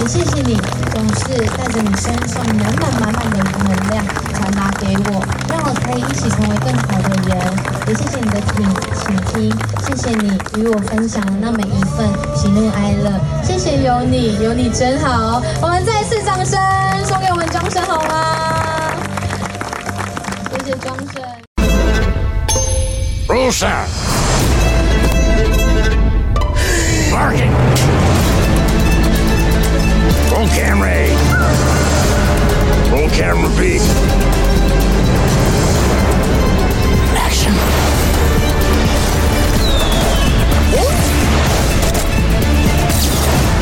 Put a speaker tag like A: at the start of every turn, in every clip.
A: 也谢谢你总是带着你身上满满满满的能量传达给我，让我可以一起成为更好的人。也谢谢你的听请听，谢谢你与我分享的那么一份喜怒哀乐。谢谢有你，有你真好。我们再次掌声送给我们庄生好吗？谢谢庄生。
B: Rusa! Barking! Roll camera A. Roll camera B. Action.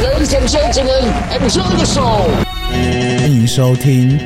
C: Ladies and gentlemen, enjoy the show.
D: 欢迎收听。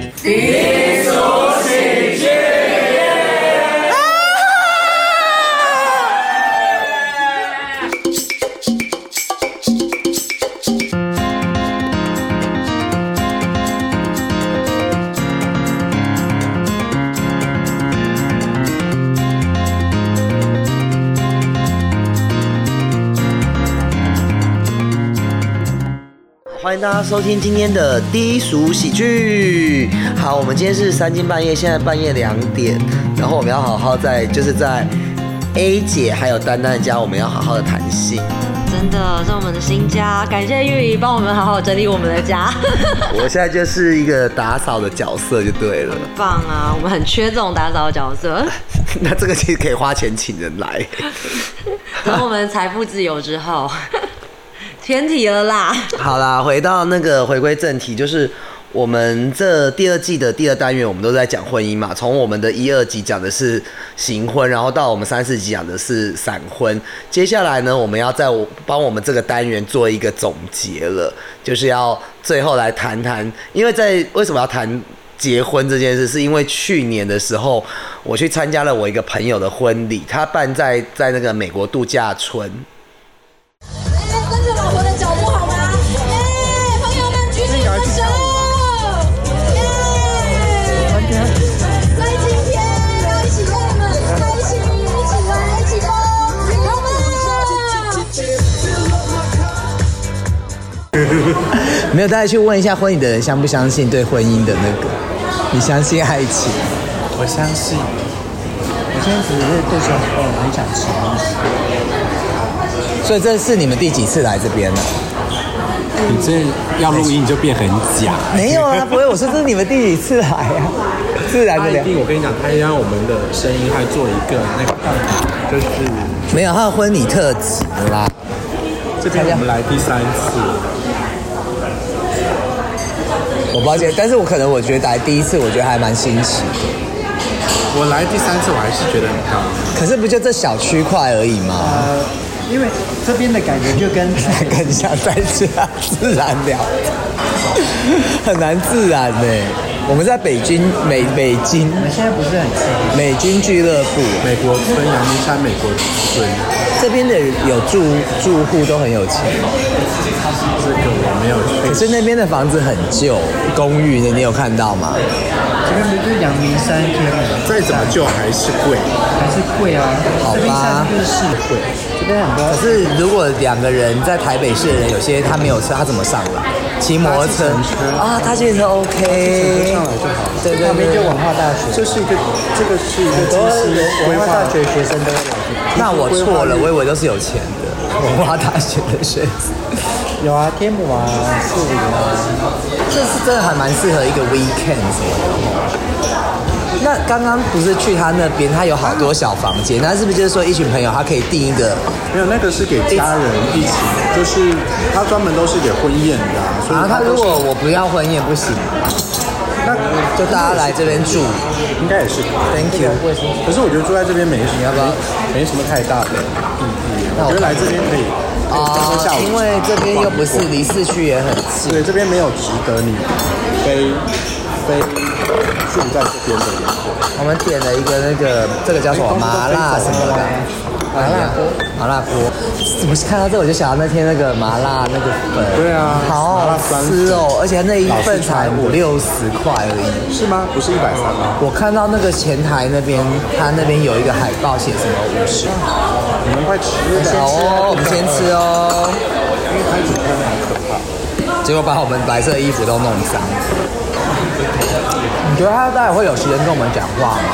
E: 大家收听今天的低俗喜剧。好，我们今天是三更半夜，现在半夜两点，然后我们要好好在就是在 A 姐还有丹丹的家，我们要好好的谈性。
F: 真的，这是我们的新家，感谢玉怡帮我们好好整理我们的家，
E: 我现在就是一个打扫的角色就对了。
F: 棒啊！我们很缺这种打扫的角色。
E: 那这个其实可以花钱请人来。
F: 等我们财富自由之后，偏题了啦。
E: 好啦，回到那个回归正题，就是我们这第二季的第二单元，我们都在讲婚姻嘛。从我们的一二集讲的是行婚，然后到我们三四集讲的是闪婚。接下来呢，我们要在我帮我们这个单元做一个总结了，就是要最后来谈谈，因为在为什么要谈？结婚这件事，是因为去年的时候，我去参加了我一个朋友的婚礼，他办在在那个美国度假村，
D: 没有，大家去问一下婚礼的人相不相信对婚姻的那个？你相信爱情？
G: 我相信，我现在只是对小朋友很想吃东西。
D: 所以这是你们第几次来这边了？
G: 你这要录音你就变很假。
D: 没有啊，不会，我说这是你们第几次来啊？自然的
G: 我跟你讲，他让我们的声音还做一个那个，就是
D: 没有，他的婚礼特辑啦。
G: 这边我们来第三次，
D: 我抱歉，但是我可能我觉得来第一次，我觉得还蛮新奇的。
G: 我来第三次我还是觉得很漂亮。
D: 可是不就这小区块而已吗？
H: 呃，因为这边的感觉就跟
D: 更 像在家自然聊，很难自然呢。我们在北京美北京
H: 我们现在不是很近，
D: 美军俱乐部，
G: 美国村阳明山美国村，
D: 这边的有住住户都很有钱，
G: 这个我没有
D: 可。是那边的房子很旧，公寓的你有看到吗？
H: 这边不是阳明山天吗，
G: 再怎么旧还是贵，
H: 还是贵啊。
D: 好吧
H: 这边就是市贵，这边很多
D: 可是如果两个人在台北市的人，有些他没有车，他怎么上来？骑摩托车啊，他计程车 OK，
G: 上来就好了。
D: 对对对
H: 旁边就文化大学，
G: 这是一个，这个是一个
H: 文化大学学生都会来这边。
D: 那我错了，我以为都是有钱的文化大学的学生。
H: 有啊，天母啊，树林啊，
D: 这是真的还蛮适合一个 weekend 什么的哦。那刚刚不是去他那边，他有好多小房间，那是不是就是说一群朋友他可以订一个？
G: 没有，那个是给家人一起，就是他专门都是给婚宴的、啊，所以
D: 然后他如果我不要婚宴不行，
G: 那
D: 就大家来这边住。
G: 应该也是可以。
D: Thank you。
G: 可是我觉得住在这边没什么，要不要？没什么太大的意义。
D: 那我
G: 我觉得来这边可以，可以当做下午
D: 因为这边又不是离市区也很近。
G: 对，这边没有值得你非非住在这边的人。
D: 我们点了一个那个，这个叫什么麻辣什么的，麻辣锅，麻辣锅。怎么看到这我就想到那天那个麻辣那个粉，
G: 对啊
D: 好好吃哦，而且那一份才五六十块而已。
G: 是吗？不是一百三吗？
D: 我看到那个前台那边，他那边有一个海报，写什么五十。
G: 你们快吃
D: 哦，我们先吃哦。
G: 因为拍主真的很可怕。
D: 结果把我们白色衣服都弄脏。你觉得他待会会有时间跟我们讲话吗？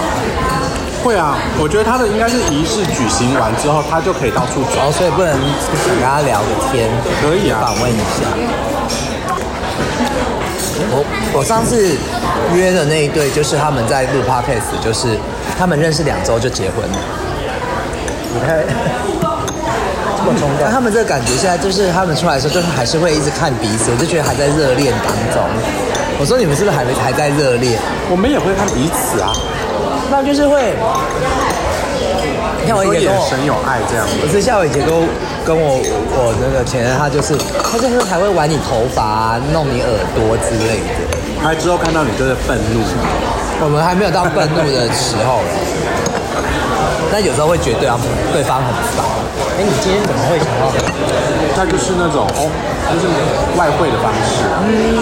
G: 会啊，我觉得他的应该是仪式举行完之后，他就可以到处走。
D: 哦，所以不能跟他聊个天，
G: 可以啊
D: 访问一下。我我上次约的那一对，就是他们在录 podcast，就是他们认识两周就结婚了。
H: 你看这么冲动，
D: 但他们这个感觉现在就是他们出来的时候，就是还是会一直看彼此，我就觉得还在热恋当中。我说你们是不是还没还在热恋？
G: 我们也会看彼此啊，
D: 那就是会，你看我以
G: 说眼
D: 前跟我
G: 神有爱这样。
D: 不是像我以前跟我跟我我那个前任，他就是他就是还会玩你头发、啊、弄你耳朵之类的。
G: 他之后看到你就是愤怒，
D: 我们还没有到愤怒的时候，但有时候会觉得对方对方很烦。
H: 哎，你今天怎么会想到？
G: 他就是那种哦，就是外汇的方式，嗯，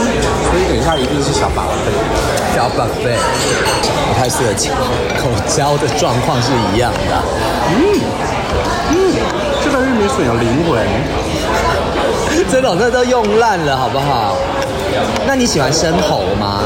G: 所以等一下一定是小宝贝。
D: 小宝贝，不太适合口交的状况是一样的。
G: 嗯嗯这个玉米笋有灵魂，
D: 这种这都用烂了，好不好？那你喜欢生蚝吗？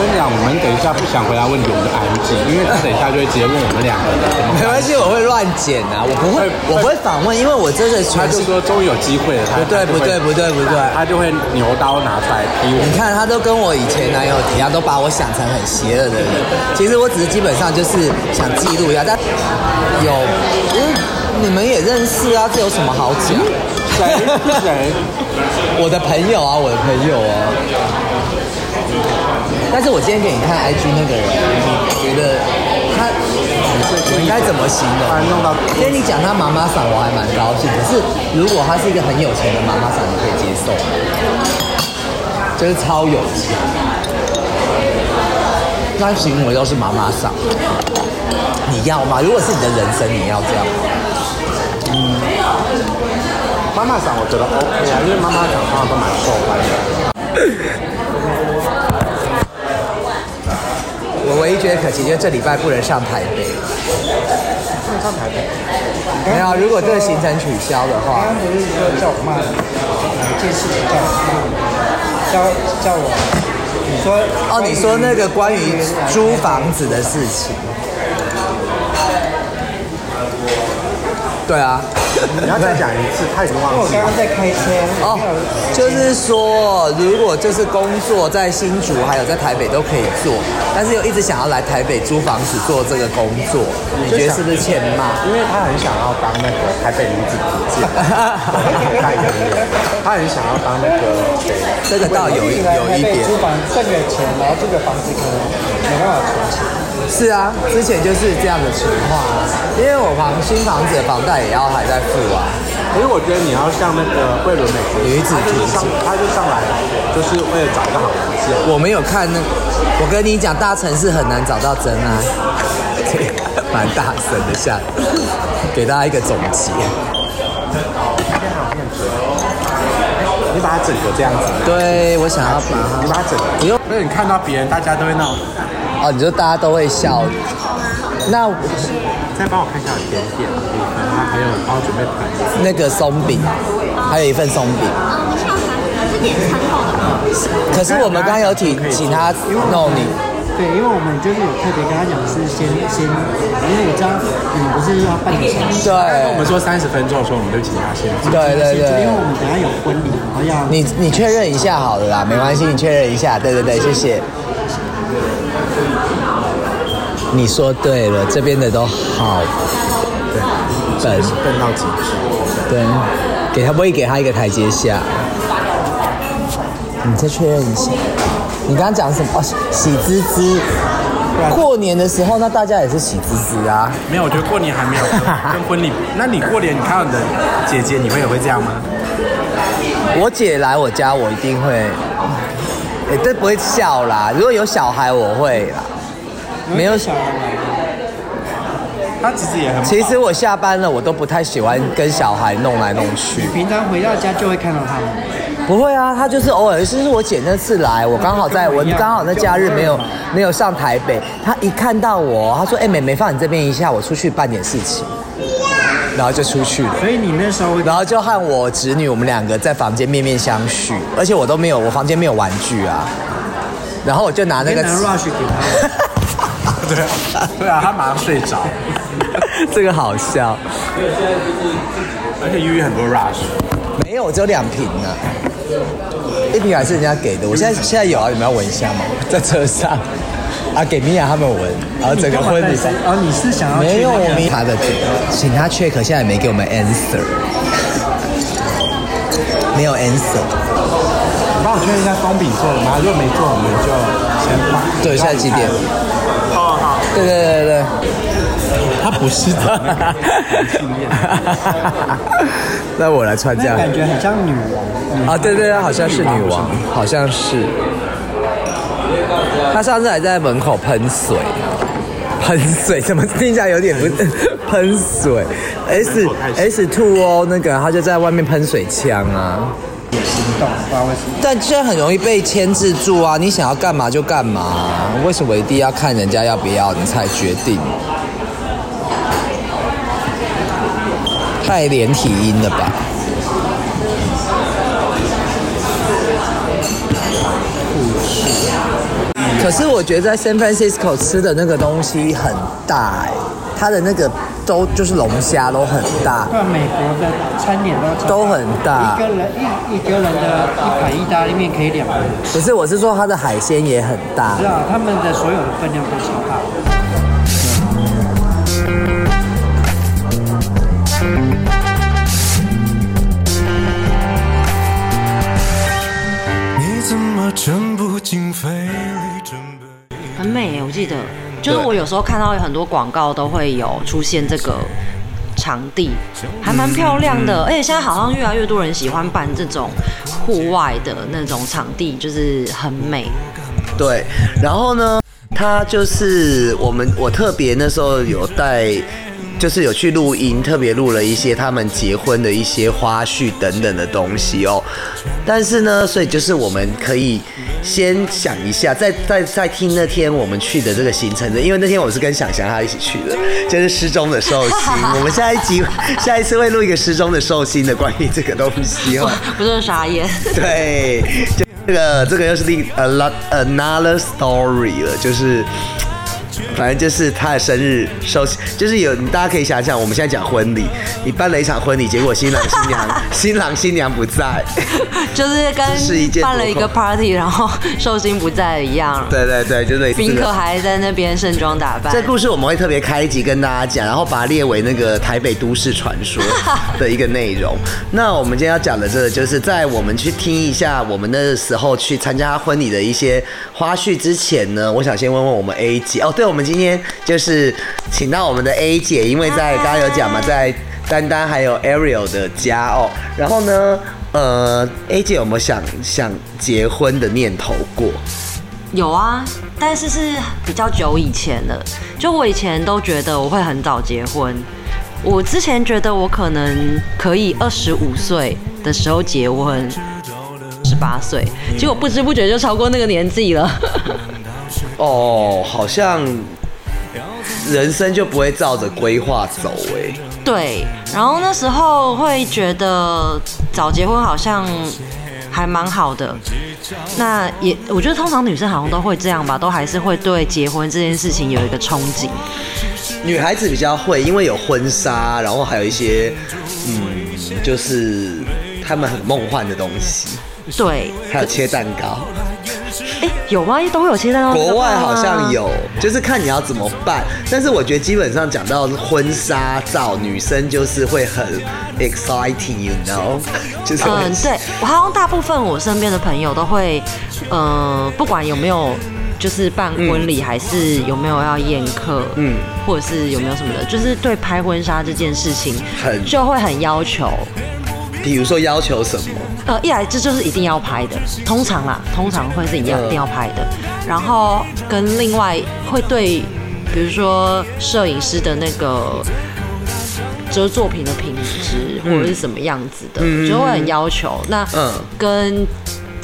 G: 我跟你讲，我们等一下不想回答问题，我们就安静，因为他等一下就会直接问我们两个人
D: 没关系，我会乱剪啊，我不会，我不会反问，因为我真的
G: 他
D: 全
G: 就是说终于有机会了，他
D: 不对不对不对不对。
G: 他就会牛刀拿出来逼我
D: 你。看，他都跟我以前男友一样，都把我想成很邪恶的人。其实我只是基本上就是想记录一下，但有，因为你们也认识啊，这有什么好讲？
G: 谁谁？
D: 我的朋友啊，我的朋友啊。但是我今天给你看 IG 那个人，你觉得他，应该怎么形容？因为你讲他妈妈嗓，我还蛮高兴。可是如果他是一个很有钱的妈妈嗓，你可以接受吗？就是超有钱，那行为都是妈妈嗓，你要吗？如果是你的人生，你要这样吗？
G: 妈妈嗓我觉得 OK 啊，因为妈妈嗓通常都蛮受欢迎的。
D: 我唯一觉得可惜就是这礼拜不能上台北。
G: 不能上台北，
D: 没有，如果这个行程取消的话
H: 刚，刚不是说叫我骂你，哪一件事情叫我骂你？叫叫我，你说
D: 哦，你说那个关于租房子的事情，对啊，
G: 你要再讲一次，他已经忘记了
H: 因为我刚刚。在开车，
D: 哦，就是说，如果就是工作在新竹还有在台北都可以做，但是又一直想要来台北租房子做这个工作，你觉得是不是欠骂？
G: 因为他很想要当那个台北女子图鉴代言人，他很想要当那个谁，
D: 这个倒有有一点
H: 台北租房挣个钱，然后这个房子可能没办法存钱。
D: 是啊，之前就是这样的情况啊，因为我房新房子的房贷也要还在付啊。
G: 因为我觉得你要像那个桂纶镁学
D: 女子
G: 他就是上
D: 图鉴
G: 他就上来就是为了找一个好房子。
D: 我没有看那，我跟你讲，大城市很难找到真爱，蛮大声的下，给大家一个总结。
G: 你把它整个这样子，
D: 对，我想要把
G: 你把它整个，
D: 不用
G: 因为你看到别人，大家都会那种。
D: 它，哦，你说大家都会笑，那
G: 再帮我看一下甜点的部分，它还有帮我准备盘子。
D: 那个松饼，还有一份松饼。可是我们刚刚有请请他弄你，
H: 对，因为我们就是有特别跟他讲是先先，因为我知道你不是要半个小时，
G: 我们
D: 对，
G: 说三十分钟的时候，我们就请他先做。
D: 对对对
H: 因为我们等下有婚礼，然后要
D: 你你确认一下好了啦，没关系，你确认一下，对对对，谢谢。你说对了，这边的都好笨，
G: 笨到极致。
D: 对，给他不会给他一个台阶下。你再确认一下，你刚刚讲什么？哦，喜滋滋。过年的时候，那大家也是喜滋滋啊。
G: 没有，我觉得过年还没有 跟婚礼。那你过年你看到你的姐姐，你会也会这样吗？
D: 我姐来我家，我一定会，哎，这不会笑啦。如果有小孩，我会啦。没有
H: 小孩
G: 他，其实也很
D: 其实我下班了，我都不太喜欢跟小孩弄来弄去。
H: 平常回到家就会看到他们。
D: 不会啊，他就是偶尔，就是我姐那次来，我刚好在我刚好在假日没有没有上台北，他一看到我，他说：“哎、妹妹放你这边一下，我出去办点事情。”然后就出去了。
H: 所以你那时候
I: 然后就和我侄女我们两个在房间面面相觑，而且我都没有，我房间没有玩具啊。然后我就拿那个
H: rush 给他，
G: 对啊，对啊，他马上睡着，
I: 这个好笑，
G: 而且悠悠很多 rush，
I: 没有，只有两瓶呢，一瓶还是人家给的。我现在现在有啊，你们要闻一下吗？在车上啊，给米娅他们闻，然后整个婚礼
H: 哦，你是想要去
I: 没有，
H: 那个
I: 我没他的，请他 check，现在也没给我们 answer，没有 answer。
G: 你帮我确认一下松饼做了吗？如果没做，我们就先放。
I: 对，现在几点？
G: 好好，
I: 对对对对
G: 他不是的，
I: 那我来穿这样。
H: 感觉很像女王。
I: 啊，对对对，好像是女王，好像是。他上次还在门口喷水，喷水怎么听起来有点不 喷水？S S two 哦，那个他就在外面喷水枪啊。
H: 行动，不知道为什么。
I: 但这很容易被牵制住啊！你想要干嘛就干嘛，为什么一定要看人家要不要你才决定？太连体音了吧？可是我觉得在 San Francisco 吃的那个东西很大哎、它的那个都就是龙虾都很大，
H: 对啊，美国的餐点都超
I: 都很大
H: 一个人一一个人的一盘意大利面可以两个人吃。
I: 不是，我是说它的海鲜也很大
H: 是啊他们的所有的分量都超大。
J: 你怎么情不经费？
F: 很美耶，我记得，就是我有时候看到有很多广告都会有出现这个场地，还蛮漂亮的，而且现在好像越来越多人喜欢办这种户外的那种场地，就是很美。
D: 对，然后呢，它就是我们我特别那时候有带，就是有去录音，特别录了一些他们结婚的一些花絮等等的东西哦。但是呢，所以就是我们可以先想一下，再再再听那天我们去的这个行程的，因为那天我是跟想翔他一起去的，就是失踪的寿星。我们下一集 下一次会录一个失踪的寿星的关于这个东西哦。
F: 不是傻眼，
D: 对，就这个这个又是另 a lot another story 了，就是。反正就是他的生日寿，就是有大家可以想想，我们现在讲婚礼，你办了一场婚礼，结果新郎新娘 新郎新娘不在，
F: 就是跟办了一个 party，然后寿星不在一样。
D: 对对对，就是
F: 宾客。还在那边盛装打扮。
D: 这故事我们会特别开一集跟大家讲，然后把它列为那个台北都市传说 的一个内容。那我们今天要讲的这个，就是在我们去听一下我们那时候去参加婚礼的一些花絮之前呢，我想先问问我们 A 姐哦，对，我们今天就是请到我们的 A 姐，因为在刚刚有讲嘛，在丹丹还有 Ariel 的家哦，然后呢，呃，A 姐有没有想想结婚的念头过？
F: 有啊，但是是比较久以前了。就我以前都觉得我会很早结婚，我之前觉得我可能可以二十五岁的时候结婚，十八岁，结果不知不觉就超过那个年纪了。
D: 哦，好像人生就不会照着规划走哎。
F: 对，然后那时候会觉得早结婚好像还蛮好的。那也，我觉得通常女生好像都会这样吧，都还是会对结婚这件事情有一个憧憬。
D: 女孩子比较会，因为有婚纱，然后还有一些嗯，就是他们很梦幻的东西，
F: 对，
D: 还有切蛋糕。
F: 哎，有吗？都会有切蛋糕。
D: 国外好像有，就是看你要怎么办。但是我觉得基本上讲到婚纱照，女生就是会很 exciting，you know，就是会
F: 嗯，对我好像大部分我身边的朋友都会，呃，不管有没有就是办婚礼，还是有没有要宴客，
D: 嗯，
F: 或者是有没有什么的，就是对拍婚纱这件事情
D: 很
F: 就会很要求。
D: 比如说要求什么？
F: 呃，一来这就是一定要拍的，通常啦，通常会是一定要
D: 嗯
F: 一定要拍的。然后跟另外会对，比如说摄影师的那个。就是作品的品质或者是什么样子的，
D: 嗯
F: 就会很要求。那
D: 嗯
F: 跟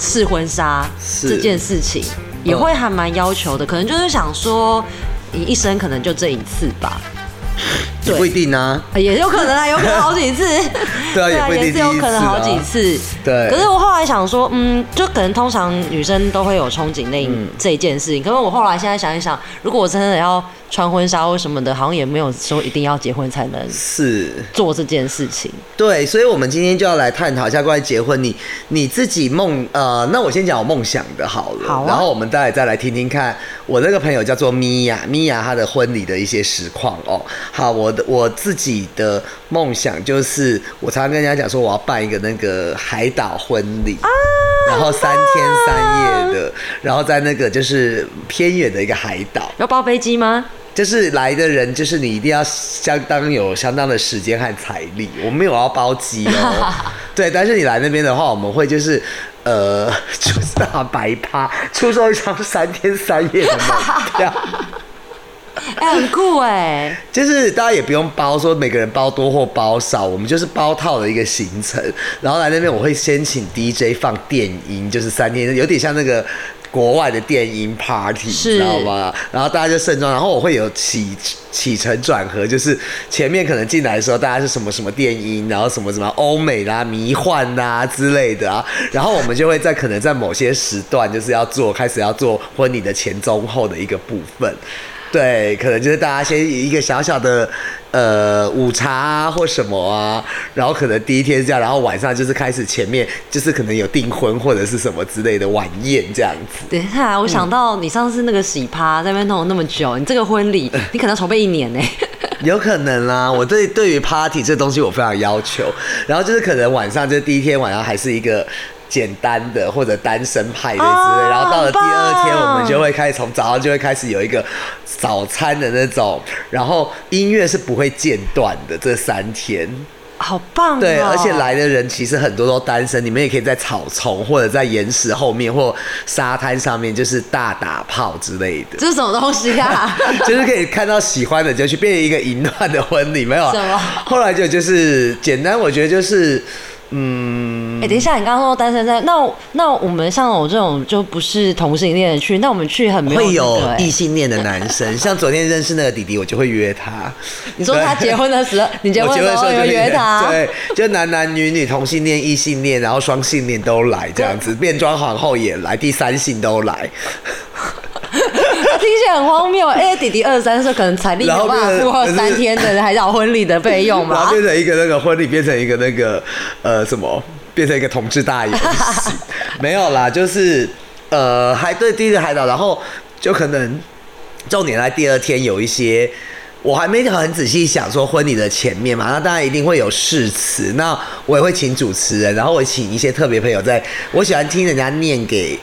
F: 试婚纱
D: 是
F: 这件事情也会还蛮要求的，可能就是想说，你一生可能就这一次吧。对
D: 不一定啊。
F: 也有可能啊，有可能好几次。
D: 对啊，也不一定
F: 也是有可能好几次。
D: 对。
F: 可是我后来想说，嗯，就可能通常女生都会有憧憬那这一件事情。可是我后来现在想一想，如果我真的要穿婚纱或什么的，好像也没有说一定要结婚才能
D: 是
F: 做这件事情。
D: 对，所以我们今天就要来探讨一下关于结婚，你你自己梦呃，那我先讲我梦想的好了，
F: 好啊
D: 然后我们再来再来听听看我那个朋友叫做米娅，米娅她的婚礼的一些实况哦。好，我的我自己的梦想就是，我常常跟人家讲说我要办一个那个海岛婚礼。然后三天三夜的，然后在那个就是偏远的一个海岛，
F: 要包飞机吗？
D: 就是来的人，就是你一定要相当有相当的时间和财力。我们没有要包机哦，对，但是你来那边的话，我们会就是呃，就是大白趴，出售一张三天三夜的门票。
F: 哎、很酷哎！
D: 就是大家也不用包说每个人包多或包少，我们就是包套的一个行程。然后来那边我会先请 DJ 放电音，就是三天，有点像那个国外的电音 party，你知道吗？然后大家就盛装，然后我会有起起承转合，就是前面可能进来的时候大家是什么什么电音，然后什么什么欧美啦、迷幻啦之类的啊，然后我们就会在可能在某些时段就是要做开始要做婚礼的前中后的一个部分。对，可能就是大家先以一个小小的呃午茶啊或什么啊，然后可能第一天是这样，然后晚上就是开始前面就是可能有订婚或者是什么之类的晚宴这样子。
F: 等一下，我想到你上次那个喜趴在那边弄了那么久，你这个婚礼你可能筹备一年呢。
D: 有可能啦，我对对于 party 这东西我非常要求，然后就是可能晚上就第一天晚上还是一个简单的或者单身派的之类，
F: 哦
D: 然后到了第二天我们就会开始从早上就会开始有一个早餐的那种，然后音乐是不会间断的这三天。
F: 好棒、哦！
D: 对，而且来的人其实很多都单身，你们也可以在草丛或者在岩石后面或沙滩上面，就是大打炮之类的。
F: 这是什么东西啊？
D: 就是可以看到喜欢的就去，变成一个淫乱的婚礼，没有、啊？
F: 什么
D: 后来就就是简单，我觉得就是，嗯，
F: 哎、等一下，你刚刚说单身在，那那我们像我这种就不是同性恋的去，那我们去很没有、那
D: 会有异性恋的男生，像昨天认识那个弟弟，我就会约他。
F: 你说他结婚的时候，你结婚的时候有
D: 结婚的时候就
F: 约他？
D: 对，就男男女女、同性恋、异性恋，然后双性恋都来这样子，变装皇后也来，第三性都来。
F: 听起来很荒谬。哎、弟弟二十三岁，可能财力没有办法负荷三天的海岛婚礼的费用
D: 然后
F: 吧？
D: 变成一个那个婚礼，变成一个那个呃什么，变成一个同志大游戏，没有啦，就是呃还对第一个海岛，然后就可能重点在第二天有一些。我还没很仔细想说婚礼的前面嘛，那当然一定会有誓词，那我也会请主持人，然后我请一些特别朋友在，我喜欢听人家念给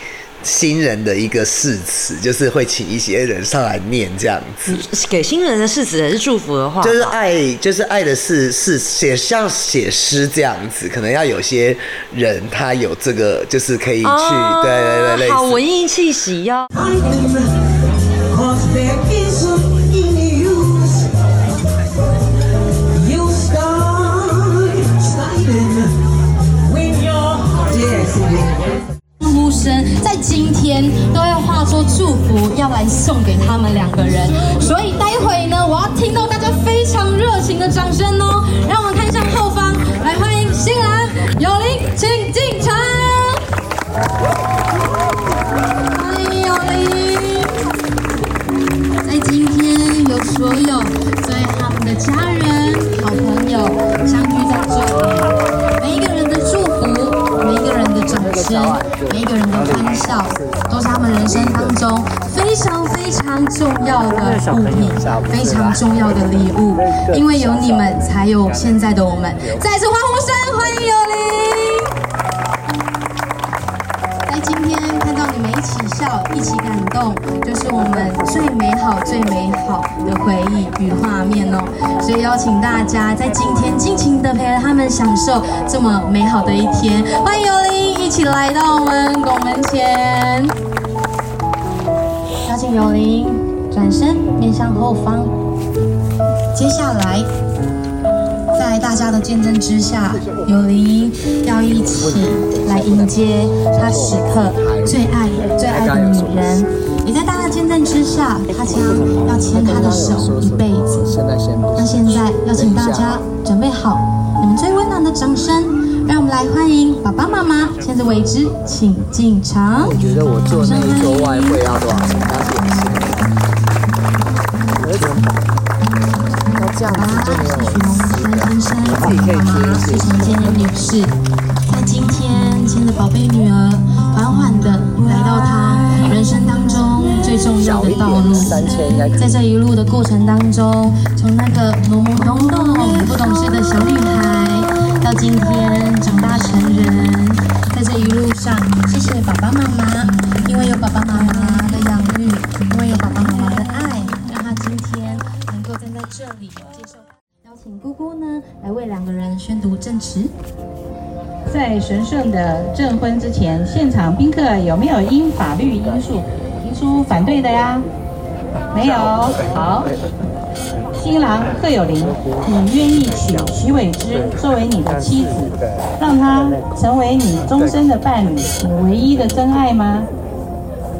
D: 新人的一个誓词，就是会请一些人上来念这样子。
F: 给新人的誓词还是祝福的话，
D: 就是爱，就是爱的誓誓写像写诗这样子，可能要有些人他有这个，就是可以去，
F: 哦
D: 对对对，
F: 好文艺气息哟、
A: 在今天都要化作祝福，要来送给他们两个人。所以待会呢，我要听到大家非常热情的掌声哦。让我们看向后方，来欢迎新郎有林，请进场。欢迎有林。在今天有所有所有他们的家人、好朋友相聚在这里，每一个人的祝福，每一个人的掌声，欢笑，都是他们人生当中非常非常重要的物品，非常重要的礼物。因为有你们，才有现在的我们。再次欢呼声，欢迎有林。在今天看到你们一起笑，一起感动，就是我们最美好、最美好的回忆与画面哦。所以邀请大家在今天尽情的陪着他们享受这么美好的一天。欢迎尤林一起来到我们拱门前，邀请有林转身面向后方。接下来。在大家的见证之下，有林要一起来迎接他此刻最爱最爱的女人。也在大家见证之下，他将要牵她的手一辈子。那现在要请大家准备好你们最温暖的掌声，来欢迎爸爸妈妈牵着伟之，请进场。
D: 我觉得我做那一桌外汇要多少钱？当点心。那这样子就没有
A: 先生，妈妈是陈建仁女士，在今天牵着宝贝女儿，缓缓的来到她人生当中最重要的道路。在这一路的过程当中，从那个懵懵懂懂、不懂事的小女孩，到今天长大成人，在这一路上，谢谢爸爸妈妈，因为有爸爸妈妈的养育，因为有爸爸妈妈的爱，让他今天能够站在这里接受。邀请姑姑呢来为两个人宣读证词。
K: 在神圣的证婚之前，现场宾客有没有因法律因素提出反对的呀？没有。好，新郎贺有林，你愿意娶徐伟之作为你的妻子，让她成为你终身的伴侣，你唯一的真爱吗？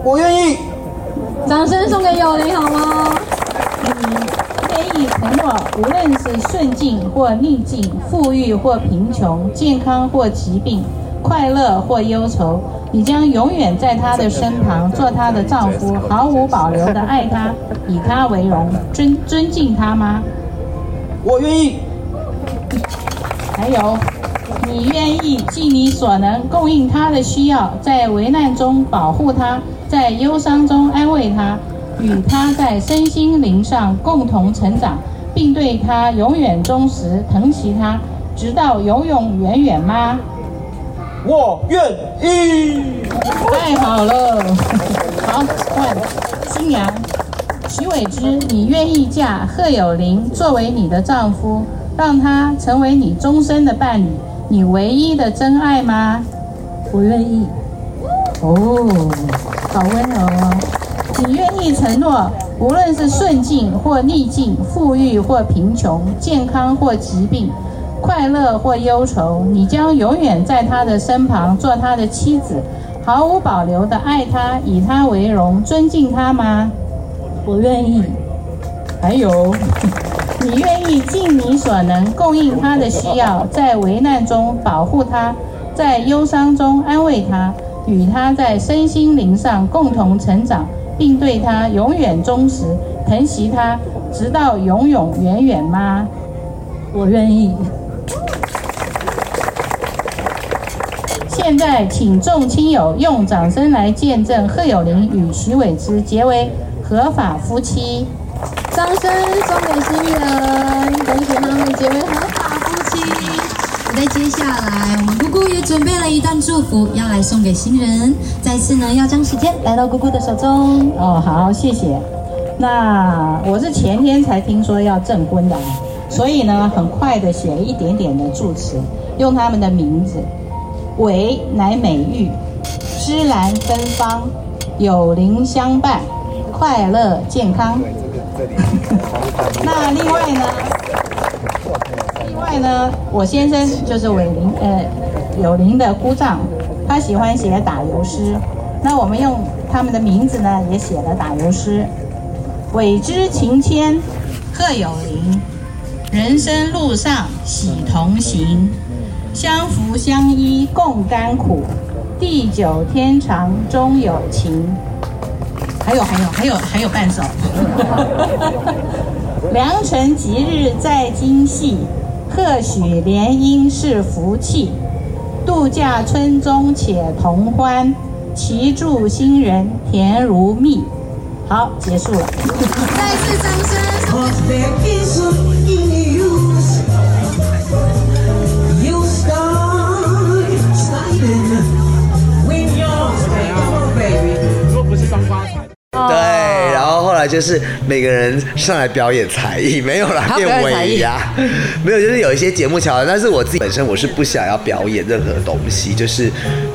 H: 我愿意。
A: 掌声送给有林好吗？
K: 你愿意承诺，无论是顺境或逆境，富裕或贫穷，健康或疾病，快乐或忧愁，你将永远在他的身旁，做他的丈夫，毫无保留的爱他，以他为荣，尊尊敬他吗？
H: 我愿意。
K: 还有，你愿意尽你所能供应他的需要，在危难中保护他，在忧伤中安慰他，与他在身心灵上共同成长，并对他永远忠实，疼惜他，直到永永远远吗？
H: 我愿意。
K: 太好了，好，换新娘徐伟之，你愿意嫁贺有林作为你的丈夫，让他成为你终身的伴侣，你唯一的真爱吗？
A: 我愿意。
K: 哦，好温柔哦。你愿意承诺，无论是顺境或逆境，富裕或贫穷，健康或疾病，快乐或忧愁，你将永远在他的身旁，做他的妻子，毫无保留的爱他，以他为荣，尊敬他吗？
A: 我愿意。
K: 还有，你愿意尽你所能供应他的需要，在危难中保护他，在忧伤中安慰他，与他在身心灵上共同成长，并对他永远忠实，疼惜他，直到永永远远吗？
A: 我愿意。
K: 现在，请众亲友用掌声来见证贺有林与徐伟之结为合法夫妻。
A: 掌声送给新人，恭喜他们结为合法夫妻。在接下来，我们姑姑也准备了一段祝福要来送给新人。再次呢，要将时间来到姑姑的手中。
K: 哦，好，谢谢。那我是前天才听说要证婚的，所以呢，很快的写了一点点的祝词，用他们的名字。伟乃美玉，芝兰芬芳，有灵相伴，快乐健康。那另外呢？另外呢，我先生就是伟林，呃，有灵的姑丈，他喜欢写打油诗。那我们用他们的名字呢，也写了打油诗。伟之情牵，贺有灵，人生路上喜同行。相扶相依共甘苦，地久天长终有情。还有还有还有还有半首。良辰吉日在今夕，贺许联姻是福气。度假村中且同欢，齐祝新人甜如蜜。好，结束了。
A: 再次掌声。
L: 来就是每个人上来表演才艺，没有啦，变尾牙，没有，就是有一些节目桥段。但是我自己本身我是不想要表演任何东西，就是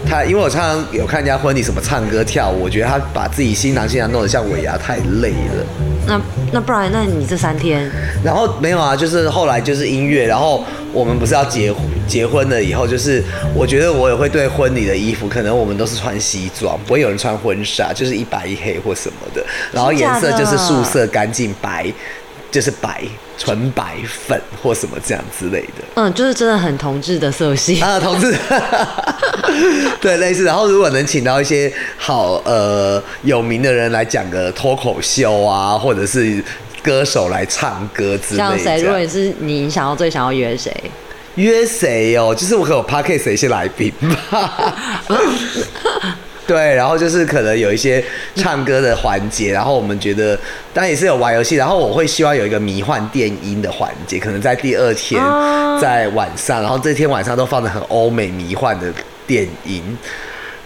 L: 他，因为我常常有看人家婚礼什么唱歌跳舞，我觉得他把自己新郎新娘弄得像尾牙太累了。
F: 那那不然，那你这三天，
D: 然后没有啊，就是后来就是音乐，然后我们不是要结结婚了以后，就是我觉得我也会对婚礼的衣服，可能我们都是穿西装，不会有人穿婚纱，就是一白一黑或什么的，然后颜色就是素色、干净白，就是白纯白粉或什么这样之类的。
F: 嗯，就是真的很同志的色系
D: 啊，同志，对，类似。然后如果能请到一些好呃有名的人来讲个脱口秀啊，或者是歌手来唱歌之类的。
F: 像谁？如果你是你想要最想要约谁？
D: 约谁哦？就是我可有 p a r k 谁先来宾吧。对，然后就是可能有一些唱歌的环节，然后我们觉得当然也是有玩游戏，然后我会希望有一个迷幻电音的环节，可能在第二天在晚上，然后这天晚上都放的很欧美迷幻的电音。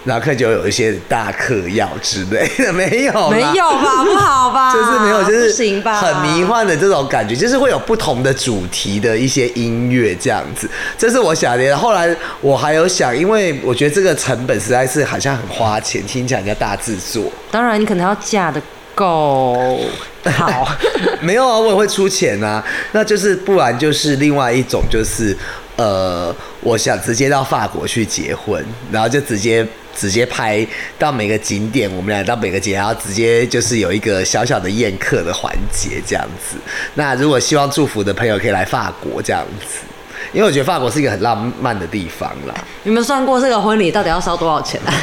D: 然后可能就有一些大嗑药之类的，没有，
F: 没有吧？不好吧？
D: 就是没有，就是
F: 行吧？
D: 很迷幻的这种感觉，就是会有不同的主题的一些音乐这样子。这是我想的。后来我还有想，因为我觉得这个成本实在是好像很花钱，听起来叫大制作。
F: 当然，你可能要架的够好。
D: 没有啊，我也会出钱啊。那就是不然就是另外一种，就是呃，我想直接到法国去结婚，然后就直接。直接拍到每个景点，我们俩到每个景点，然后直接就是有一个小小的宴客的环节这样子。那如果希望祝福的朋友可以来法国这样子，因为我觉得法国是一个很浪漫的地方啦。
F: 你们算过这个婚礼到底要烧多少钱啊？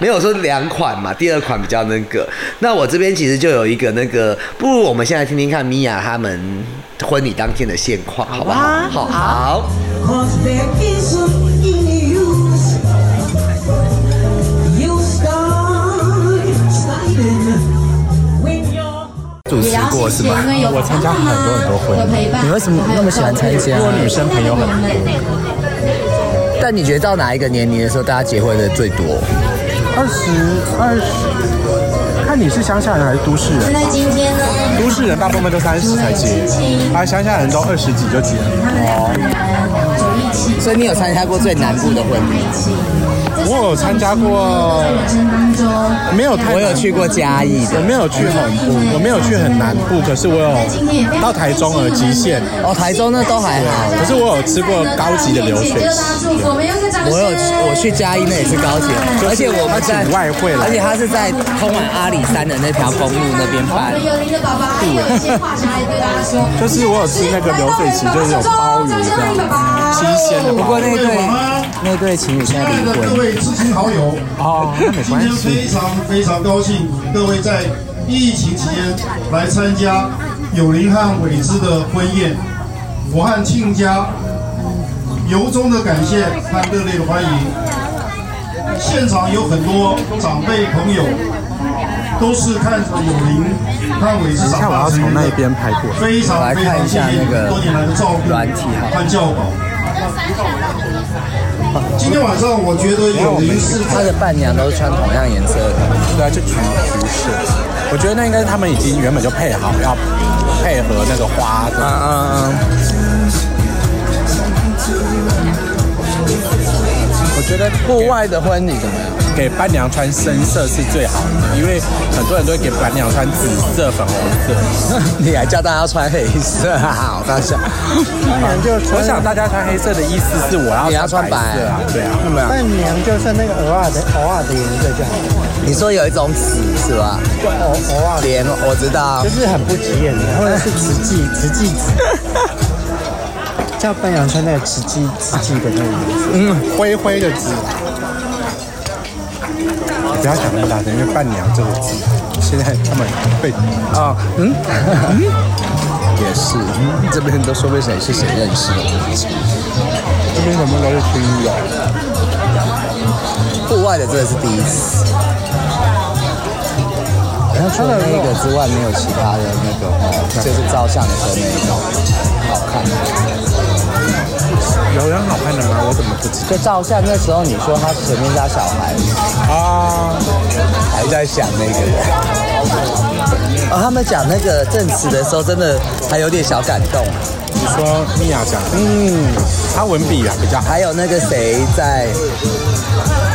D: 没有说两款嘛，第二款比较那个。那我这边其实就有一个那个，不如我们现在听听看米娅他们婚礼当天的现况，好不好？好好。
G: 主持过是吗？
M: 我参加很多很多婚礼。
A: 你为什么那么喜欢参加？
M: 我女生朋友很多。
A: 但你觉得到哪一个年龄的时候，大家结婚的最多？
G: 二十二十，看你是乡下人还是都市人。
N: 那今天呢？
G: 都市人大部分都三十才结，而乡下人都二十几就结了。
A: 所以你有参加过最南部的婚礼？
G: 我有参加过，没有，
A: 我有去过嘉义的，
G: 我没有去很部，我没有去很南部，可是我有到台中而极限，
A: 哦，台中那都还好，
G: 可是我有吃过高级的流水席，
A: 我有我去嘉义那也是高级，而且我们在
G: 外汇了，
A: 而且他是在通往阿里山的那条公路那边办，
G: 就是我有吃那个流水席，就是有鲍鱼这样，新鲜的，
A: 不过那对那对情侣现在离婚。
O: 知心好友
G: 啊，
O: 今天非常非常高兴，各位在疫情期间来参加友林和伟之的婚宴，我和亲家由衷的感谢和热烈的欢迎。现场有很多长辈朋友，都是看着有林和伟之长大成的，非常非常谢谢多年来的照顾和教导。今天晚上我觉得有林是
A: 他的伴娘都是穿同样颜色的，
G: 对啊，就橘橘色。我觉得那应该是他们已经原本就配好要配合那个花的。嗯嗯我觉得
A: 户外的婚礼怎么样？
G: 给伴娘穿深色是最好的，因为很多人都会给伴娘穿紫色、粉红色。
A: 你还叫大家穿黑色啊？好搞笑！
G: 伴娘就我想大家穿黑色的意思是我要
A: 你要穿
G: 白色啊，对啊。
H: 伴娘就是那个偶尔的偶尔的颜色就好。
A: 你说有一种紫是吧？
H: 就鹅鹅啊
A: 莲，我知道，
H: 就是很不起眼的，或者是瓷器瓷器紫。叫伴娘穿那个瓷器瓷器的那个颜色，
G: 嗯，灰灰的紫。不要讲那么大声，因为伴娘这个字，现在他们会啊，嗯嗯，
A: 也是，嗯这边都说不谁是谁认识的，
G: 这边什么都是亲友，
A: 户外的这是第一次，然后除了那个之外，没有其他的那个哦，就是照相的时候那一种好看的。
G: 有人好看的吗？我怎么不知道？
A: 就照相那时候，你说他前面加小孩
G: 啊，
A: 还在想那个人。哦，他们讲那个证词的时候，真的还有点小感动。
G: 你说米娅讲，嗯，他文笔啊比较。
A: 还有那个谁在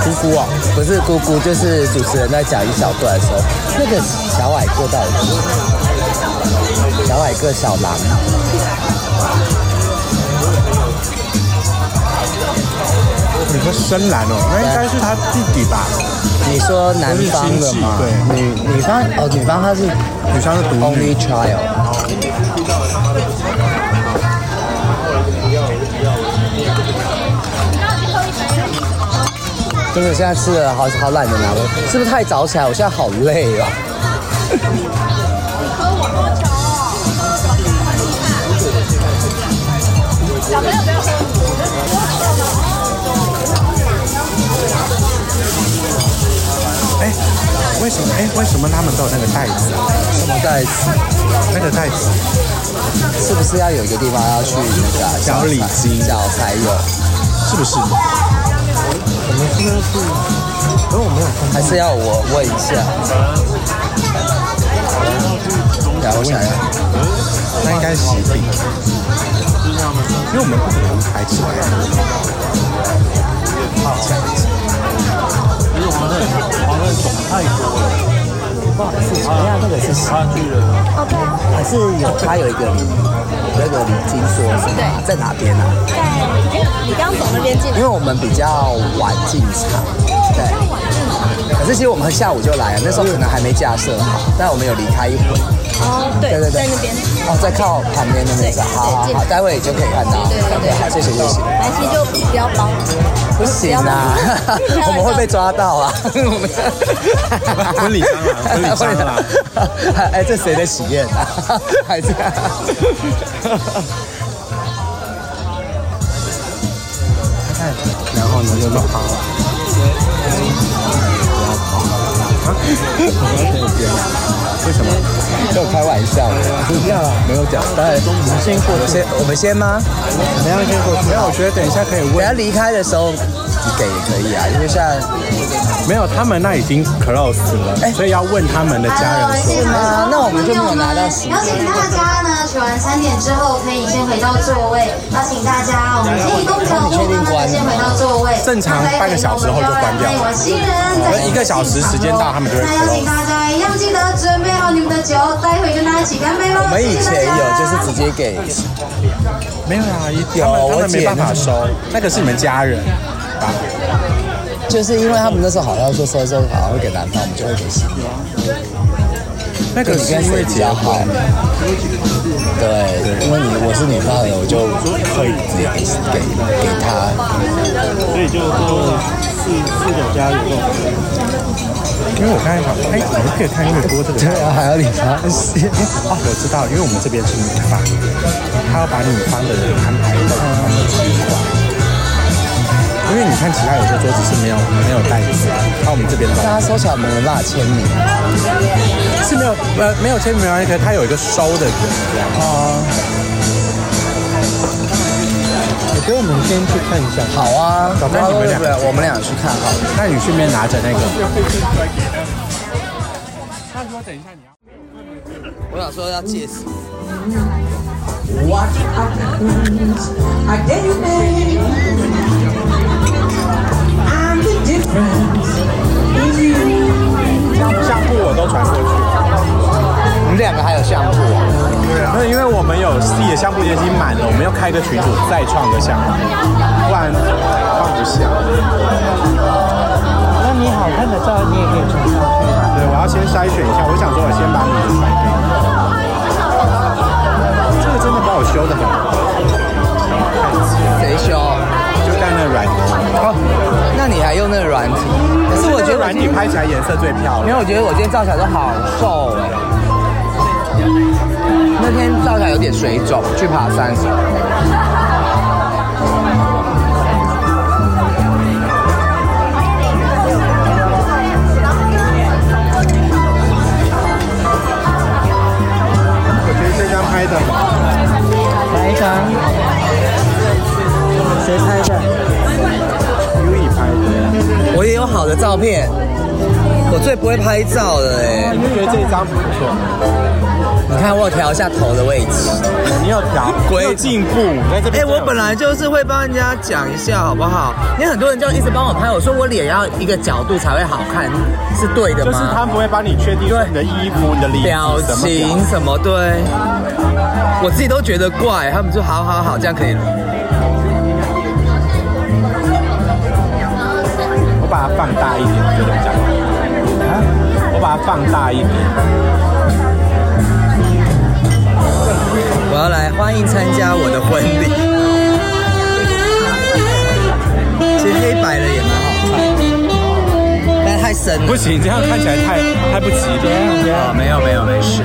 D: 姑姑啊，不是姑姑，就是主持人在讲一小段的时候，那个小矮个到底是？小矮个小狼，
G: 你说深蓝哦，那应该是他弟弟吧？
D: 你说男方的吗？
G: 对，
D: 女女方哦，女方她是
G: 女方是独
D: only child。真的，现在吃的好好懒得拿，我是不是太早起来？我现在好累啊。
G: 哎，为什么？哎，为什么他们都有那个袋子啊？
D: 什么袋子？
G: 那个袋子
D: 是不是要有一个地方要去那个啊
G: 小礼金
D: 交才有？
G: 是不是？
H: 我们现在是，可是我没有看
D: 还是要我问一下？然后我想要。
G: 那应该是喜饼，因为我们不可能排起来。
P: 因为黄任黄任种太多了，
D: 不好意思，等一下那个是
P: 差距了。
Q: 哦，对啊，
D: 还是有他有一个那个礼金说是吗？在哪边啊？
Q: 在你刚走那边进来
D: 因为我们比较晚进场，对。可是其实我们下午就来了，那时候可能还没架设好，但我们有离开一会。
Q: 哦，对
D: 对对对
Q: 在那边。
D: 哦，在靠旁边的那个，好好好，待会就可以看到。
Q: 对对对
D: 好，谢谢谢谢。
Q: 南希就不要包，
D: 不行啊，我们会被抓到啊！
G: 婚礼蟑螂，婚礼蟑螂。
D: 哎，这谁的喜宴啊？还这样？
G: 看，然后呢就弄好了。为什么？
D: 就开玩笑的，
H: 不要了，
D: 没有讲。当然，
H: 我们先过去，
D: 我先，我们先吗？
H: 我们要先过去。
G: 没有，我觉得等一下可以问。
D: 等下离开的时候你给也可以啊，因为现在
G: 没有，他们那已经 close 了，所以要问他们的家人说。
D: 啊，那我们就没有拿到喜
A: 邀请大家呢，取完餐点之后可以先回到座位。邀请大家，我们先移动脚步，慢慢的先回到座位。
G: 正常半个小时后就关掉我。
A: 新人在
G: 一个小时时间到，他们就会
A: 那邀请。大家一样记得准备好你们的酒，待会跟大家一起干杯喽！
D: 我们以前有就是直接给，
G: 没有啊，
D: 有我
G: 他们他们没
D: 姐
G: 办法收，那个是你们家人吧？
D: 就是因为他们那时候好像说收一收好像会给男方，我们就会给新娘。
G: 那个是因为
D: 比较好，对，因为你我是女方的，我就可以直接给给给他。
H: 所以就说四四个家有这种。
G: 因为我刚才想说，哎，我们可以看越多这个。
D: 对啊，还要理发师。
G: 哦，我知道，因为我们这边是女方，他要把女方的人安排在他们的区块。因为你看其他有些桌子是没有没有袋子，那我们这边的
D: 大家收起来，我们没办法签名。
G: 是没有呃没有签名啊，可它有一个收的人这样。
D: 哦。
H: 我觉得我们先去看一下。
D: 好啊，
G: 那你们俩
D: 我们俩去看好了。
G: 那你顺便拿着那个。
P: 他说等一下你要。
D: 我想说要戒死。
R: What happens? I
G: 相簿我都传过去。
D: 你们两个还有相簿啊？
G: 对啊。那因为我们有 C 的相簿已经满了，我们要开个群组再创个相簿，不然放不下。
H: 那你好看的照你也可以传上去。
G: 对，我要先筛选一下。我想说，我先把你的传给你。这个真的把我修的很好。
D: 谁修？
G: 就在那软体。
D: 哦，那你还用那个软体？可是我觉得
G: 软体拍起来颜色最漂亮。
D: 因为我觉得我今天照起来都好瘦哎。那天照起来有点水肿，去爬山。
G: 我觉得这张拍的
H: 来一张？谁拍的
G: ？U E 拍的。
D: 我也有好的照片，我最不会拍照了哎。
G: 你觉得这一张不错？
D: 你看我有调一下头的位置，
G: 你有调，你有进步，在这
L: 哎、
G: 边。
L: 我本来就是会帮人家讲一下，好不好？因为很多人就一直帮我拍，我说我脸要一个角度才会好看，是对的吗
G: 就是
L: 吗？
G: 他不会帮你确定说你的衣服、你的礼服
L: 表情什么对，我自己都觉得怪，他们就好好好，这样可以
G: 它放大一点，我觉得比较好。啊，我把它放大一点。
L: 我要来欢迎参加我的婚礼。其实黑白的也蛮好看，但太深了。
G: 不行，这样看起来太太不吉利。
L: 啊，没有没有没事。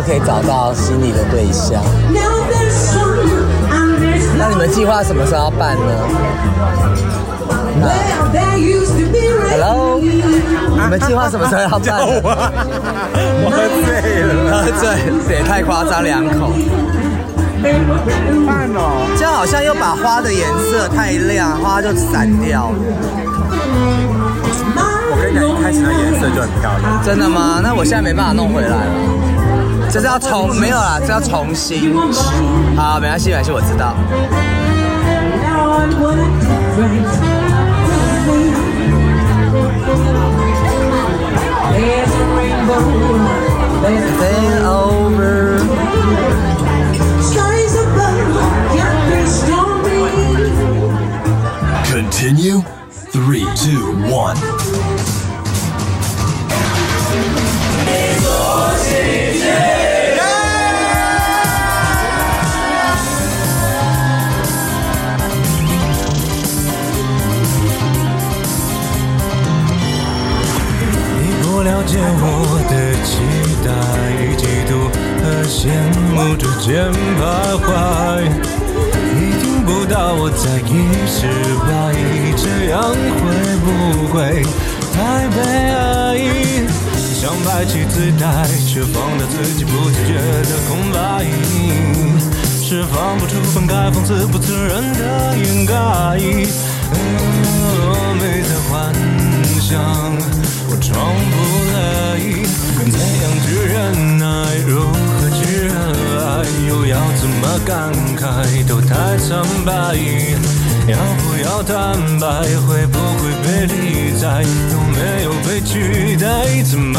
G: 都
D: 可以找到心里的对象。那你们计划什么时候要办呢. Hello，你们计划什么时候要办？
G: 我喝醉了，
L: 喝醉，这也太夸张两口。
G: 办哦。
L: 这样好像又把花的颜色太亮，花就散掉了。
G: 我跟你讲，一开始那颜色就很漂亮。
L: 真的吗？那我现在没办法弄回来了。这是要重，没有啦，这要重新，好，没关系没关系，我知道。
J: 不自然的掩盖。哦，没在幻想，我装不来。怎样去忍耐？如何去热爱？又要怎么感慨？都太苍白。要不要坦白？会不会被理睬？有没有被取代？怎么